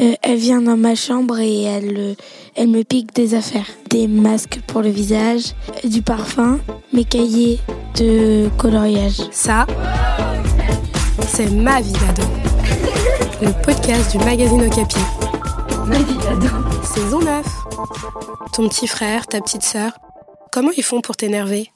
Euh, elle vient dans ma chambre et elle, euh, elle me pique des affaires. Des masques pour le visage, du parfum, mes cahiers de coloriage. Ça, c'est ma vie d'ado. Le podcast du magazine Okapi. Ma vie d'ado. Saison 9. Ton petit frère, ta petite sœur, comment ils font pour t'énerver?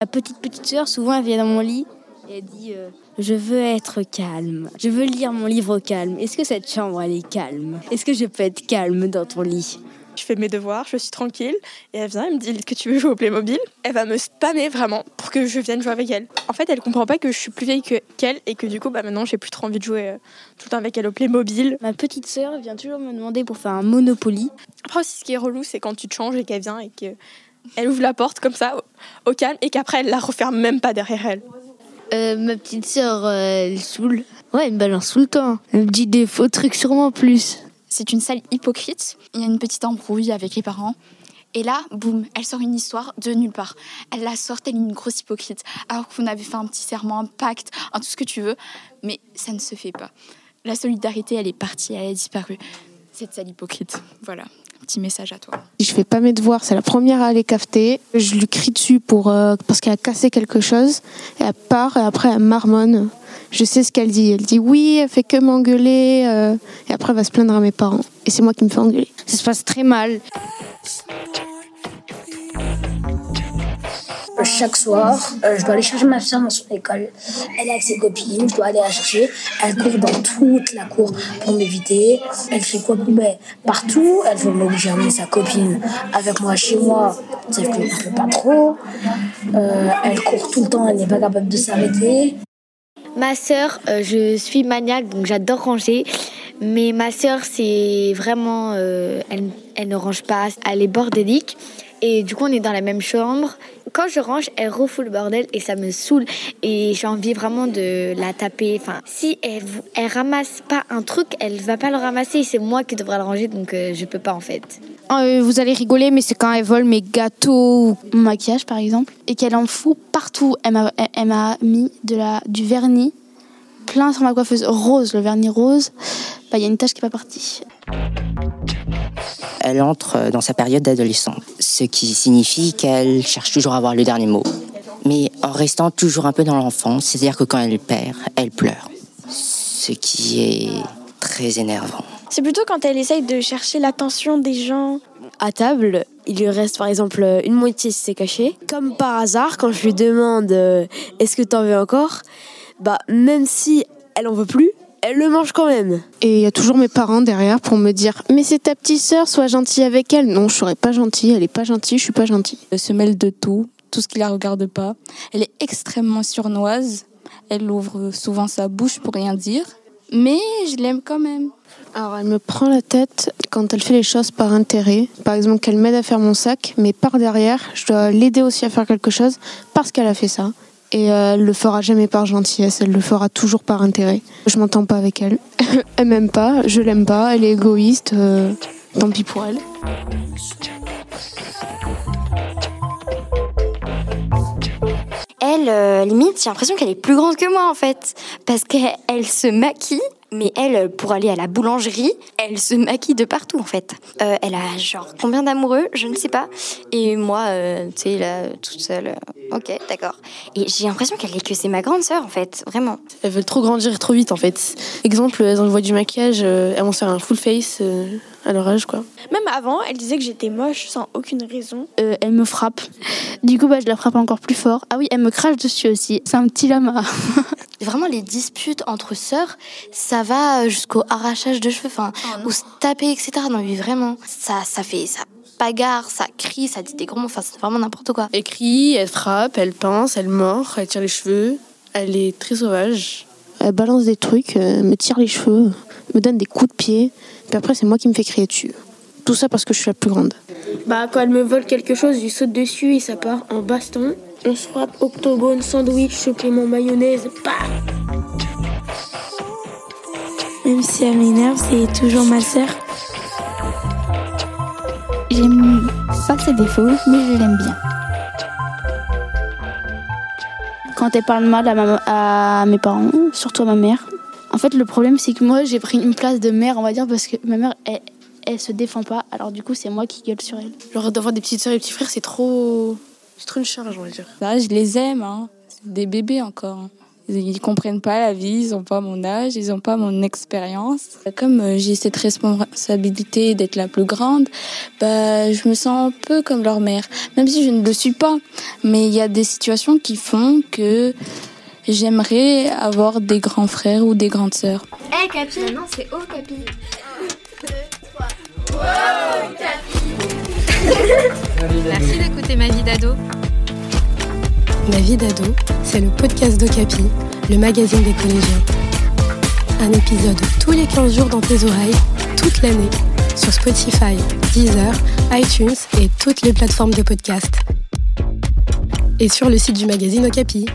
La petite petite sœur, souvent, elle vient dans mon lit et elle dit euh, Je veux être calme. Je veux lire mon livre au calme. Est-ce que cette chambre, elle est calme? Est-ce que je peux être calme dans ton lit? Je fais mes devoirs, je suis tranquille, et elle vient, elle me dit que tu veux jouer au Playmobil? Elle va me spammer vraiment pour que je vienne jouer avec elle. En fait, elle comprend pas que je suis plus vieille qu'elle et que du coup, bah maintenant, j'ai plus trop envie de jouer euh, tout le temps avec elle au Playmobil. Ma petite sœur vient toujours me demander pour faire un Monopoly. Après aussi, ce qui est relou, c'est quand tu te changes et qu'elle vient et qu'elle ouvre la porte comme ça, au, calme, et qu'après, elle la referme même pas derrière elle. Euh, ma petite sœur, euh, elle saoule. Ouais, elle me balance tout le temps. Elle me dit des faux trucs en plus. C'est une salle hypocrite. Il y a une petite embrouille avec les parents. Et là, boum, elle sort une histoire de nulle part. Elle la sort, elle est une grosse hypocrite. Alors qu'on avait fait un petit serment, un pacte, un tout ce que tu veux. Mais ça ne se fait pas. La solidarité, elle est partie, elle a disparu. Cette salle hypocrite. Voilà, petit message à toi. Je fais pas mes devoirs, c'est la première à aller cafeter. Je lui crie dessus pour, euh, parce qu'elle a cassé quelque chose. Et elle part et après elle marmonne. Je sais ce qu'elle dit. Elle dit oui, elle fait que m'engueuler. euh, et après elle va se plaindre à mes parents. Et c'est moi qui me fais engueuler. Ça se passe très mal. Chaque soir, euh, je dois aller chercher ma soeur dans son école. Elle est avec ses copines, je dois aller la chercher. Elle court dans toute la cour pour m'éviter. Elle fait quoi ben, Partout. Elle veut m'obliger à emmener sa copine avec moi chez moi, sauf ne peux pas trop. Euh, elle court tout le temps, elle n'est pas capable de s'arrêter. Ma sœur, euh, je suis maniaque, donc j'adore ranger. Mais ma sœur, c'est vraiment. euh, elle, elle ne range pas, elle est bordélique. Et du coup, on est dans la même chambre. Quand je range, elle refoule le bordel et ça me saoule. Et j'ai envie vraiment de la taper. Enfin, si elle, elle ramasse pas un truc, elle va pas le ramasser. C'est moi qui devrais le ranger, donc euh, je peux pas en fait. Euh, vous allez rigoler, mais c'est quand elle vole mes gâteaux ou mon maquillage, par exemple, et qu'elle en fout partout. Elle m'a, mis du vernis plein sur ma coiffeuse rose, le vernis rose. Bah, Il y a une tache qui n'est pas partie. Elle entre dans sa période d'adolescence, ce qui signifie qu'elle cherche toujours à avoir le dernier mot. Mais en restant toujours un peu dans l'enfance, c'est-à-dire que quand elle perd, elle pleure. Ce qui est très énervant. C'est plutôt quand elle essaye de chercher l'attention des gens. À table, il lui reste par exemple une moitié si c'est caché. Comme par hasard, quand je lui demande euh, est-ce que t'en veux encore, bah même si elle en veut plus, elle le mange quand même. Et il y a toujours mes parents derrière pour me dire Mais c'est ta petite sœur, sois gentille avec elle. Non, je serais pas gentille, elle est pas gentille, je suis pas gentille. Elle se mêle de tout, tout ce qui la regarde pas. Elle est extrêmement surnoise. Elle ouvre souvent sa bouche pour rien dire. Mais je l'aime quand même. Alors, elle me prend la tête quand elle fait les choses par intérêt. Par exemple, qu'elle m'aide à faire mon sac, mais par derrière, je dois l'aider aussi à faire quelque chose parce qu'elle a fait ça. Et euh, elle le fera jamais par gentillesse, elle le fera toujours par intérêt. Je m'entends pas avec elle. elle m'aime pas, je l'aime pas, elle est égoïste. euh, tant pis pour elle. Elle, euh, limite, j'ai l'impression qu'elle est plus grande que moi en fait. Parce qu'elle elle se maquille, mais elle, pour aller à la boulangerie, elle se maquille de partout en fait. Euh, elle a genre combien d'amoureux? Je ne sais pas. Et moi, euh, tu sais, là, toute seule. euh, ok, d'accord. Et j'ai l'impression qu'elle est que c'est ma grande sœur en fait, vraiment. Elles veulent trop grandir trop vite en fait. Exemple, elles envoient du maquillage, elles vont se faire un full face euh, à leur âge quoi. Même avant, elle disait que j'étais moche sans aucune raison. Euh, elle me frappe. Du coup, bah, je la frappe encore plus fort. Ah oui, elle me crache dessus aussi. C'est un petit lama. Vraiment, les disputes entre sœurs, ça va jusqu'au arrachage de cheveux, enfin, ou se taper, etc. Non, mais vraiment, ça, ça fait, ça bagarre, ça crie, ça dit des gros mots, enfin, c'est vraiment n'importe quoi. Elle crie, elle frappe, elle pince, elle mord, elle tire les cheveux. Elle est très sauvage. Elle balance des trucs, euh, me tire les cheveux, me donne des coups de pied. Puis après, c'est moi qui me fais crier dessus. Tout ça parce que je suis la plus grande. Bah, quand elle me vole quelque chose, je saute dessus et ça part en baston. On se frappe octogone, sandwich, supplément mayonnaise. Bah Même si elle m'énerve, c'est toujours ma sœur. J'aime pas ses défauts, mais je l'aime bien. Quand elle parle mal à, ma- à mes parents, surtout à ma mère, En fait, le problème, c'est que moi, j'ai pris une place de mère, on va dire, parce que ma mère, elle, elle se défend pas. Alors, du coup, c'est moi qui gueule sur elle. Genre d'avoir des petites soeurs et des petits frères, c'est trop. C'est trop une charge, on va dire. Bah, je les aime, hein. C'est des bébés encore. hein. Ils, comprennent pas la vie, ils ont pas mon âge, ils ont pas mon expérience. Comme euh, j'ai cette responsabilité d'être la plus grande, bah, je me sens un peu comme leur mère. Même si je ne le suis pas. Mais il y a des situations qui font que j'aimerais avoir des grands frères ou des grandes sœurs. Eh Capi Non, c'est O Capi. D'ado. Ma vie d'ado, c'est le podcast d'Ocapi, le magazine des collégiens. Un épisode tous les 15 jours dans tes oreilles, toute l'année, sur Spotify, Deezer, iTunes et toutes les plateformes de podcast. Et sur le site du magazine Okapi.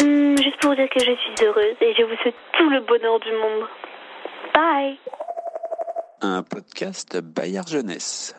Hum, juste pour dire que je suis heureuse et je vous souhaite tout le bonheur du monde. Bye Un podcast Bayard Jeunesse.